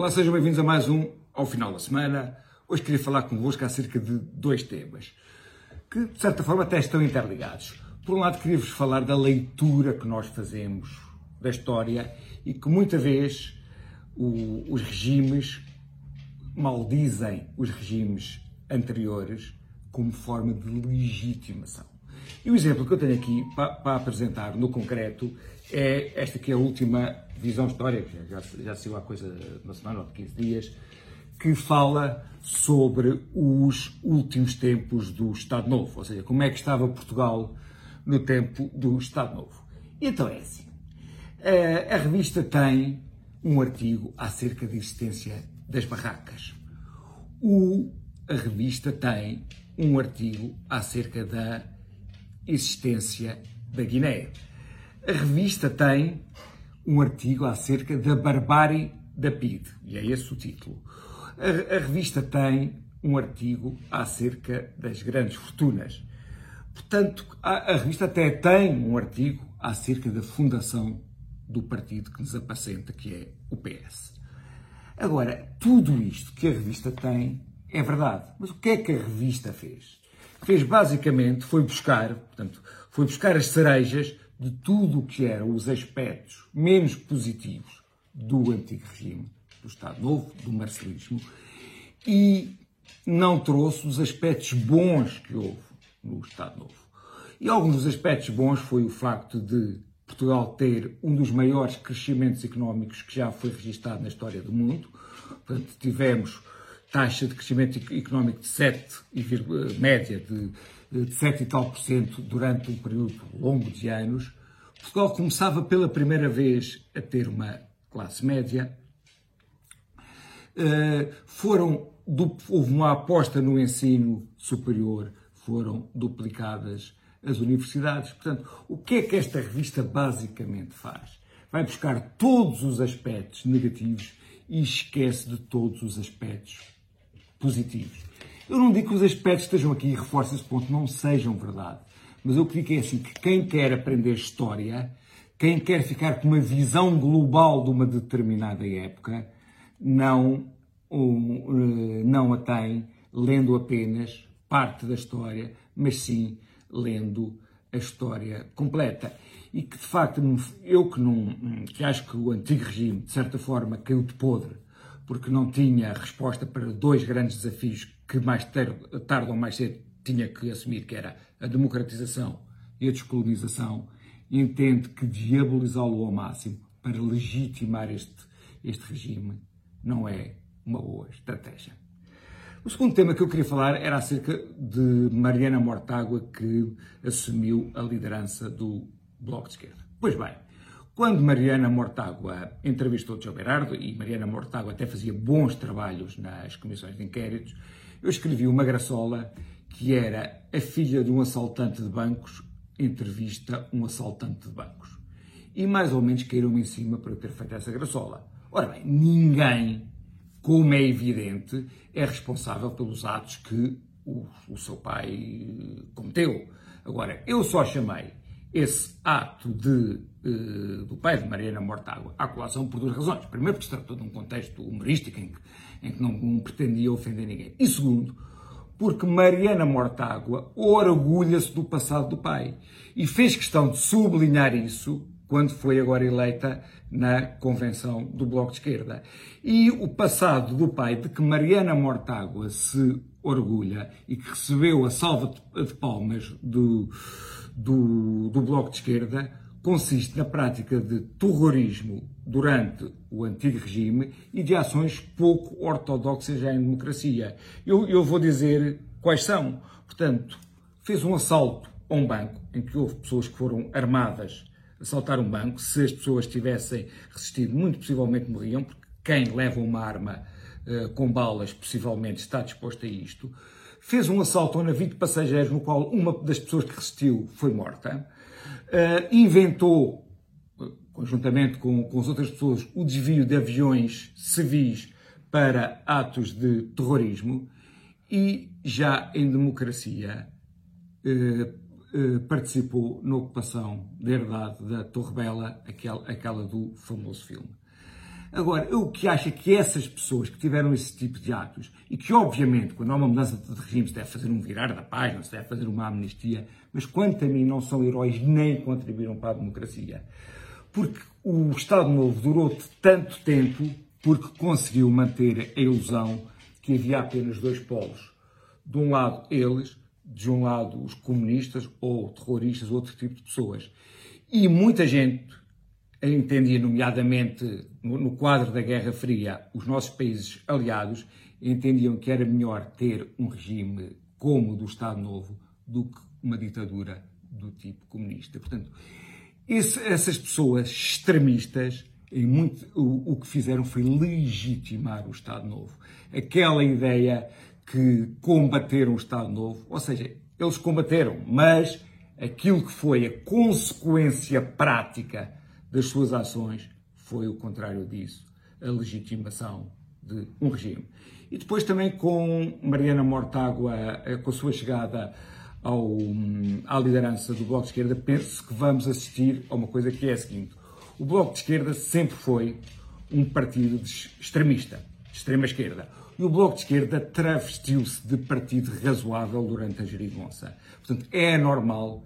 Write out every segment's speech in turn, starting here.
Olá, sejam bem-vindos a mais um ao final da semana. Hoje queria falar convosco acerca de dois temas que, de certa forma, até estão interligados. Por um lado, queria-vos falar da leitura que nós fazemos da história e que muitas vezes o, os regimes maldizem os regimes anteriores como forma de legitimação. E o exemplo que eu tenho aqui para, para apresentar no concreto é esta que é a última visão histórica, já, já saiu há coisa de uma semana ou de 15 dias, que fala sobre os últimos tempos do Estado Novo, ou seja, como é que estava Portugal no tempo do Estado Novo. Então é assim. A revista tem um artigo acerca da existência das barracas. O, a revista tem um artigo acerca da existência da Guiné. A revista tem um artigo acerca da barbárie da PID, e é esse o título. A, a revista tem um artigo acerca das grandes fortunas. Portanto, a, a, revista até tem um artigo acerca da fundação do partido que nos apacenta, que é o PS. Agora, tudo isto que a revista tem é verdade. Mas o que é que a revista fez? Fez basicamente foi buscar, portanto, foi buscar as cerejas de tudo o que eram os aspectos menos positivos do antigo regime, do Estado Novo, do marcelismo, e não trouxe os aspectos bons que houve no Estado Novo. E alguns dos aspectos bons foi o facto de Portugal ter um dos maiores crescimentos económicos que já foi registado na história do mundo. Portanto, tivemos taxa de crescimento económico de 7, média de de 7 e tal por cento durante um período longo de anos. Portugal começava pela primeira vez a ter uma classe média. Uh, foram, houve uma aposta no ensino superior, foram duplicadas as universidades. Portanto, o que é que esta revista basicamente faz? Vai buscar todos os aspectos negativos e esquece de todos os aspectos positivos. Eu não digo que os aspectos que estejam aqui e reforço esse ponto não sejam verdade, mas eu digo é assim, que quem quer aprender história, quem quer ficar com uma visão global de uma determinada época, não, eh, não a tem lendo apenas parte da história, mas sim lendo a história completa. E que, de facto, eu que, não, que acho que o antigo regime, de certa forma, caiu de podre, porque não tinha resposta para dois grandes desafios que mais tarde ou mais cedo tinha que assumir, que era a democratização e a descolonização, entende que diabolizá-lo ao máximo para legitimar este, este regime não é uma boa estratégia. O segundo tema que eu queria falar era acerca de Mariana Mortágua, que assumiu a liderança do Bloco de Esquerda. Pois bem, quando Mariana Mortágua entrevistou João Berardo, e Mariana Mortágua até fazia bons trabalhos nas comissões de inquéritos, eu escrevi uma graçola que era a filha de um assaltante de bancos entrevista um assaltante de bancos. E mais ou menos caíram-me em cima para eu ter feito essa graçola. Ora bem, ninguém, como é evidente, é responsável pelos atos que o, o seu pai cometeu. Agora, eu só chamei esse ato de, uh, do pai de Mariana Mortágua à colação por duas razões. Primeiro, porque se tratou de um contexto humorístico em que, em que não, pretendia ofender ninguém. E segundo, porque Mariana Mortágua orgulha-se do passado do pai e fez questão de sublinhar isso quando foi agora eleita na convenção do Bloco de Esquerda. E o passado do pai de que Mariana Mortágua se orgulha e que recebeu a salva de palmas do do, do Bloco de Esquerda consiste na prática de terrorismo durante o antigo regime e de ações pouco ortodoxas em democracia. Eu, eu vou dizer quais são. Portanto, fez um assalto a um banco em que houve pessoas que foram armadas assaltar um banco. Se as pessoas tivessem resistido, muito possivelmente morriam, porque quem leva uma arma uh, com balas possivelmente está disposto a isto fez um assalto a um navio de passageiros no qual uma das pessoas que resistiu foi morta, uh, inventou, conjuntamente com, com as outras pessoas, o desvio de aviões civis para atos de terrorismo e já em democracia uh, uh, participou na ocupação da herdade da Torre Bela, aquela, aquela do famoso filme. Agora, eu que acho é que essas pessoas que tiveram esse tipo de atos, e que obviamente, quando há uma mudança de regime, se deve fazer um virar da página, se deve fazer uma amnistia, mas quanto a mim não são heróis nem contribuíram para a democracia. Porque o Estado Novo durou tanto tempo porque conseguiu manter a ilusão que havia apenas dois polos. De um lado, eles, de um lado, os comunistas ou terroristas, outro tipo de pessoas. E muita gente entendia, nomeadamente no quadro da Guerra Fria, os nossos países aliados entendiam que era melhor ter um regime como o do Estado Novo do que uma ditadura do tipo comunista. Portanto, esse, essas pessoas extremistas, muito, o, o que fizeram foi legitimar o Estado Novo. Aquela ideia que combateram o Estado Novo, ou seja, eles combateram, mas aquilo que foi a consequência prática das suas ações foi o contrário disso, a legitimação de um regime. E depois também com Mariana Mortágua, eh, com a sua chegada ao, à liderança do Bloco de Esquerda, penso que vamos assistir a uma coisa que é a seguinte. O Bloco de Esquerda sempre foi um partido extremista, de extrema esquerda. E o Bloco de Esquerda travestiu-se de partido razoável durante a geringonça. Portanto, é normal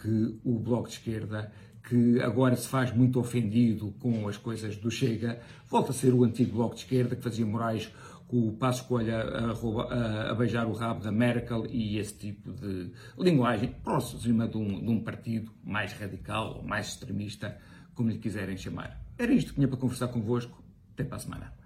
que o Bloco de Esquerda, que agora se faz muito ofendido com as coisas do Chega, volta a ser o antigo Bloco de Esquerda que fazia Moraes com o Passo Escolha a, a, a, beijar o rabo da Merkel e esse tipo de linguagem próxima de um, de um partido mais radical ou mais extremista, como lhe quiserem chamar. Era isto que tinha para conversar convosco. Até para a semana.